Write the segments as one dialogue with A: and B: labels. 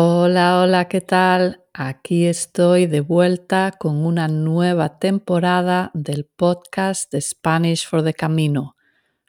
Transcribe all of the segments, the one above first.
A: Hola, hola, ¿qué tal? Aquí estoy de vuelta con una nueva temporada del podcast de Spanish for the Camino.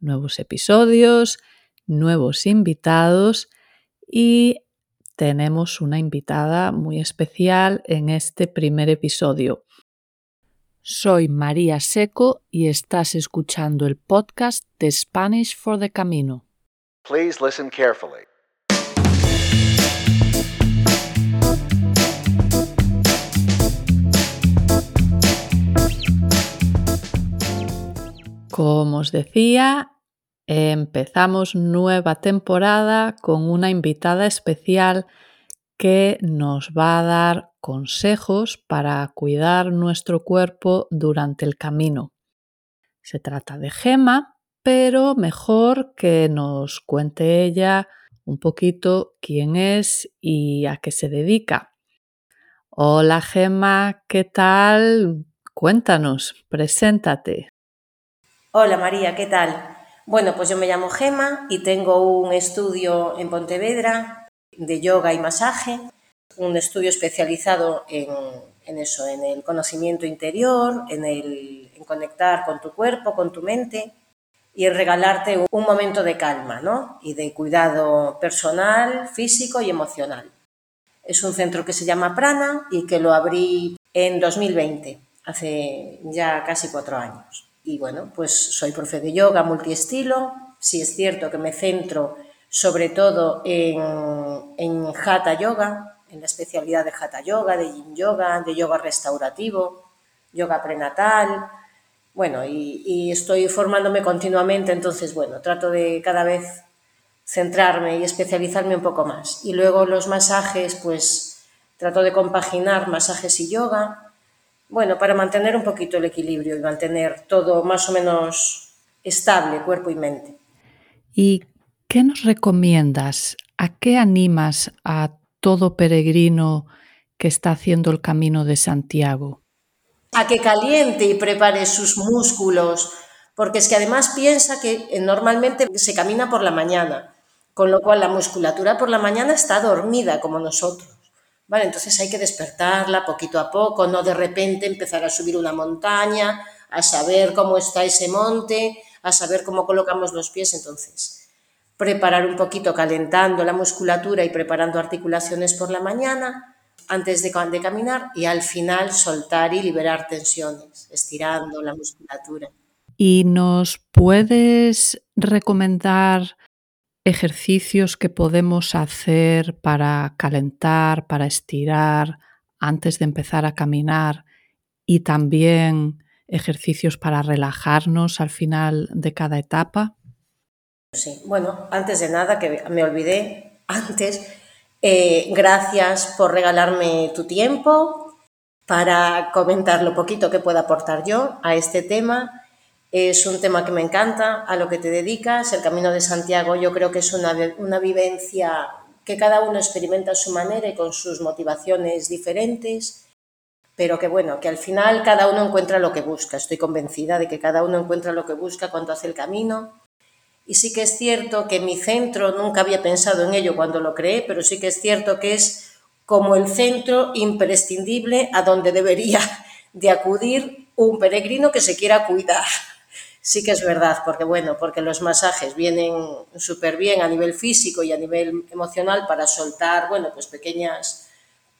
A: Nuevos episodios, nuevos invitados y tenemos una invitada muy especial en este primer episodio. Soy María Seco y estás escuchando el podcast de Spanish for the Camino.
B: Please listen carefully.
A: Como os decía, empezamos nueva temporada con una invitada especial que nos va a dar consejos para cuidar nuestro cuerpo durante el camino. Se trata de Gema, pero mejor que nos cuente ella un poquito quién es y a qué se dedica. Hola Gema, ¿qué tal? Cuéntanos, preséntate.
C: Hola María, ¿qué tal? Bueno, pues yo me llamo Gema y tengo un estudio en Pontevedra de yoga y masaje, un estudio especializado en, eso, en el conocimiento interior, en, el, en conectar con tu cuerpo, con tu mente y en regalarte un momento de calma ¿no? y de cuidado personal, físico y emocional. Es un centro que se llama Prana y que lo abrí en 2020, hace ya casi cuatro años. Y bueno, pues soy profe de yoga multiestilo. Sí es cierto que me centro sobre todo en, en Hatha Yoga, en la especialidad de Hatha Yoga, de Yin Yoga, de yoga restaurativo, yoga prenatal. Bueno, y, y estoy formándome continuamente, entonces, bueno, trato de cada vez centrarme y especializarme un poco más. Y luego los masajes, pues trato de compaginar masajes y yoga bueno, para mantener un poquito el equilibrio y mantener todo más o menos estable, cuerpo y mente.
A: ¿Y qué nos recomiendas? ¿A qué animas a todo peregrino que está haciendo el camino de Santiago?
C: A que caliente y prepare sus músculos, porque es que además piensa que eh, normalmente se camina por la mañana, con lo cual la musculatura por la mañana está dormida como nosotros. ¿Vale? Entonces hay que despertarla poquito a poco, no de repente empezar a subir una montaña, a saber cómo está ese monte, a saber cómo colocamos los pies. Entonces, preparar un poquito calentando la musculatura y preparando articulaciones por la mañana antes de, de caminar y al final soltar y liberar tensiones, estirando la musculatura.
A: ¿Y nos puedes recomendar ejercicios que podemos hacer para calentar, para estirar antes de empezar a caminar y también ejercicios para relajarnos al final de cada etapa?
C: Sí, bueno, antes de nada, que me olvidé, antes, eh, gracias por regalarme tu tiempo para comentar lo poquito que pueda aportar yo a este tema es un tema que me encanta, a lo que te dedicas. El Camino de Santiago yo creo que es una, una vivencia que cada uno experimenta a su manera y con sus motivaciones diferentes, pero que bueno, que al final cada uno encuentra lo que busca. Estoy convencida de que cada uno encuentra lo que busca cuando hace el camino. Y sí que es cierto que mi centro, nunca había pensado en ello cuando lo creé, pero sí que es cierto que es como el centro imprescindible a donde debería de acudir un peregrino que se quiera cuidar sí que es verdad, porque bueno, porque los masajes vienen súper bien a nivel físico y a nivel emocional para soltar, bueno, pues pequeñas,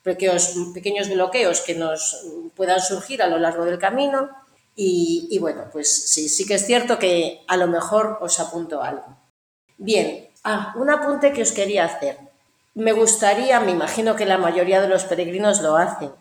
C: pequeños, pequeños bloqueos que nos puedan surgir a lo largo del camino. Y, y, bueno, pues sí, sí que es cierto que a lo mejor os apunto algo. Bien, ah, un apunte que os quería hacer. Me gustaría, me imagino que la mayoría de los peregrinos lo hacen,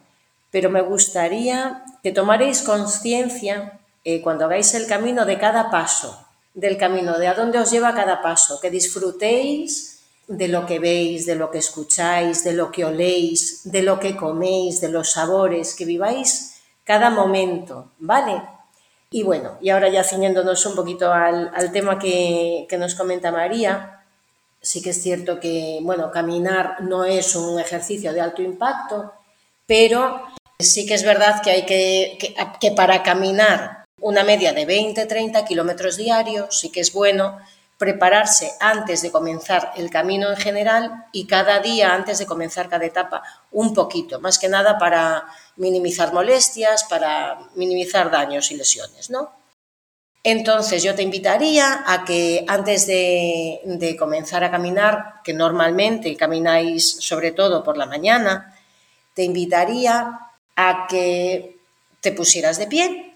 C: pero me gustaría que tomaréis conciencia cuando hagáis el camino de cada paso, del camino, de a dónde os lleva cada paso, que disfrutéis de lo que veis, de lo que escucháis, de lo que oléis, de lo que coméis, de los sabores, que viváis cada momento, ¿vale? Y bueno, y ahora ya ciñéndonos un poquito al, tema que, que, nos comenta María, sí que es cierto que, bueno, caminar no es un ejercicio de alto impacto, pero sí que es verdad que hay que, que para caminar una media de 20-30 kilómetros diarios, sí que es bueno, prepararse antes de comenzar el camino en general y cada día antes de comenzar cada etapa un poquito, más que nada para minimizar molestias, para minimizar daños y lesiones, ¿no? Entonces yo te invitaría a que antes de, de comenzar a caminar, que normalmente camináis sobre todo por la mañana, te invitaría a que te pusieras de pie,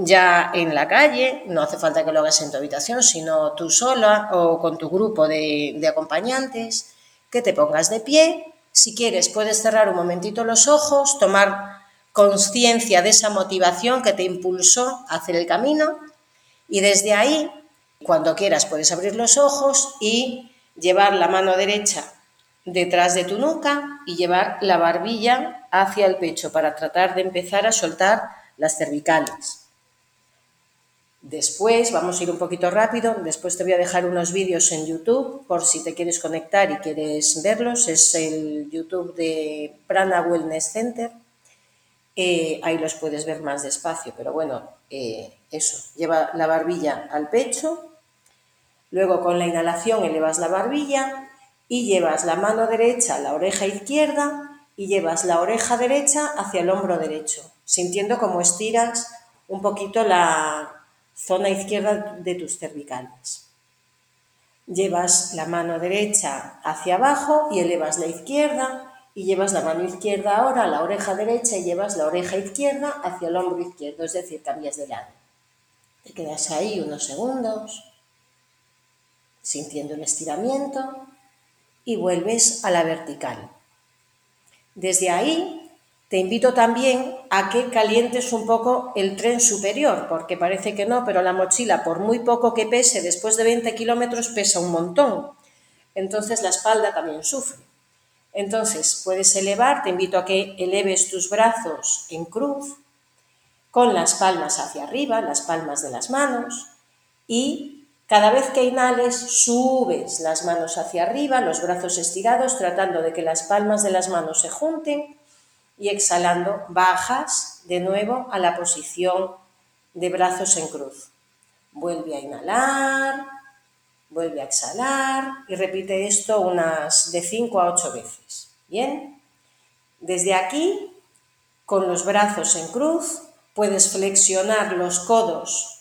C: ya en la calle, no hace falta que lo hagas en tu habitación, sino tú sola o con tu grupo de, acompañantes, que te pongas de pie. Si quieres, puedes cerrar un momentito los ojos, tomar conciencia de esa motivación que te impulsó a hacer el camino y desde ahí, cuando quieras, puedes abrir los ojos y llevar la mano derecha detrás de tu nuca y llevar la barbilla hacia el pecho para tratar de empezar a soltar las cervicales. Después, vamos a ir un poquito rápido, después te voy a dejar unos vídeos en YouTube por si te quieres conectar y quieres verlos. Es el YouTube de Prana Wellness Center. Eh, ahí los puedes ver más despacio, pero bueno, eh, eso, lleva la barbilla al pecho, luego con la inhalación elevas la barbilla y llevas la mano derecha a la oreja izquierda y llevas la oreja derecha hacia el hombro derecho, sintiendo como estiras un poquito la, zona izquierda de tus cervicales. Llevas la mano derecha hacia abajo y elevas la izquierda y llevas la mano izquierda ahora a la oreja derecha y llevas la oreja izquierda hacia el hombro izquierdo, es decir, cambias de lado. Te quedas ahí unos segundos sintiendo el estiramiento y vuelves a la vertical. Desde ahí te invito también a que calientes un poco el tren superior, porque parece que no, pero la mochila, por muy poco que pese, después de 20 kilómetros pesa un montón. Entonces la espalda también sufre. Entonces puedes elevar, te invito a que eleves tus brazos en cruz, con las palmas hacia arriba, las palmas de las manos, y cada vez que inhales subes las manos hacia arriba, los brazos estirados, tratando de que las palmas de las manos se junten y exhalando bajas de nuevo a la posición de brazos en cruz. Vuelve a inhalar, vuelve a exhalar y repite esto unas de 5 a 8 veces. Bien, desde aquí, con los brazos en cruz, puedes flexionar los codos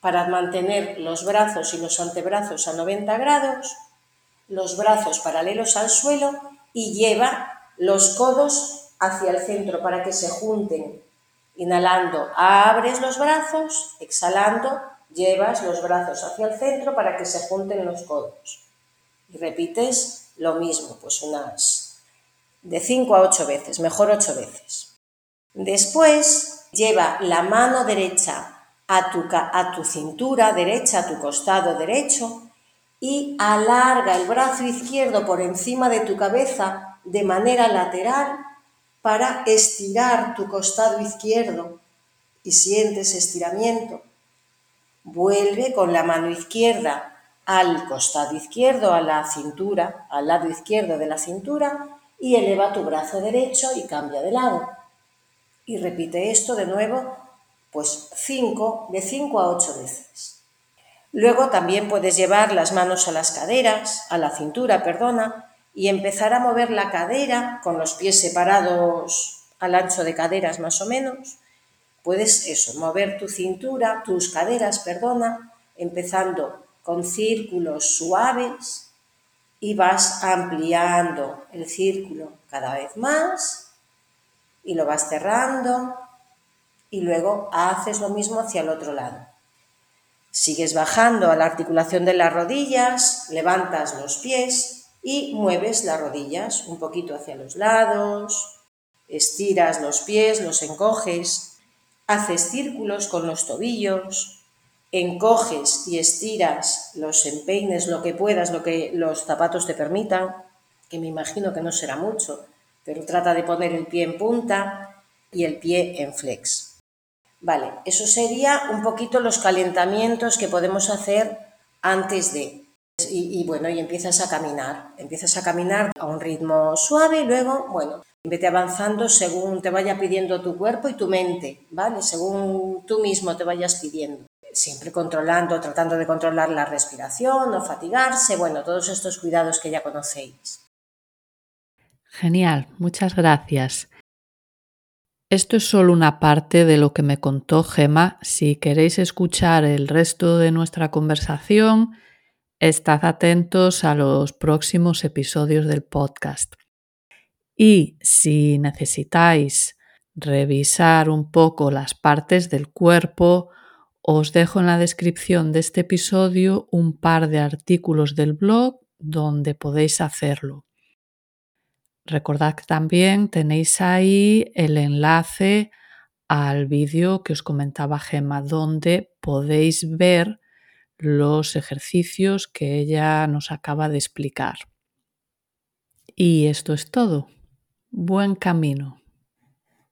C: para mantener los brazos y los antebrazos a 90 grados, los brazos paralelos al suelo y lleva los codos hacia el centro para que se junten. Inhalando, abres los brazos, exhalando, llevas los brazos hacia el centro para que se junten los codos. Y repites lo mismo, pues unas de 5 a 8 veces, mejor 8 veces. Después, lleva la mano derecha a tu, a tu cintura derecha, a tu costado derecho, y alarga el brazo izquierdo por encima de tu cabeza de manera lateral para estirar tu costado izquierdo y sientes estiramiento. Vuelve con la mano izquierda al costado izquierdo, a la cintura, al lado izquierdo de la cintura y eleva tu brazo derecho y cambia de lado. Y repite esto de nuevo, pues cinco, de 5 a 8 veces. Luego también puedes llevar las manos a las caderas, a la cintura, perdona, y empezar a mover la cadera con los pies separados al ancho de caderas más o menos. Puedes eso, mover tu cintura, tus caderas, perdona, empezando con círculos suaves y vas ampliando el círculo cada vez más y lo vas cerrando y luego haces lo mismo hacia el otro lado. Sigues bajando a la articulación de las rodillas, levantas los pies y mueves las rodillas un poquito hacia los lados, estiras los pies, los encoges, haces círculos con los tobillos, encoges y estiras los empeines lo que puedas, lo que los zapatos te permitan, que me imagino que no será mucho, pero trata de poner el pie en punta y el pie en flex. Vale, eso sería un poquito los calentamientos que podemos hacer antes de. Y, bueno, y empiezas a caminar, empiezas a caminar a un ritmo suave y luego, bueno, vete avanzando según te vaya pidiendo tu cuerpo y tu mente, ¿vale? Según tú mismo te vayas pidiendo. siempre controlando, tratando de controlar la respiración, no fatigarse, bueno, todos estos cuidados que ya conocéis.
A: Genial, muchas gracias. Esto es solo una parte de lo que me contó Gema. Si queréis escuchar el resto de nuestra conversación, estad atentos a los próximos episodios del podcast. Y si necesitáis revisar un poco las partes del cuerpo, os dejo en la descripción de este episodio un par de artículos del blog donde podéis hacerlo. Recordad que también tenéis ahí el enlace al vídeo que os comentaba Gemma, donde podéis ver los ejercicios que ella nos acaba de explicar. Y esto es todo. Buen camino.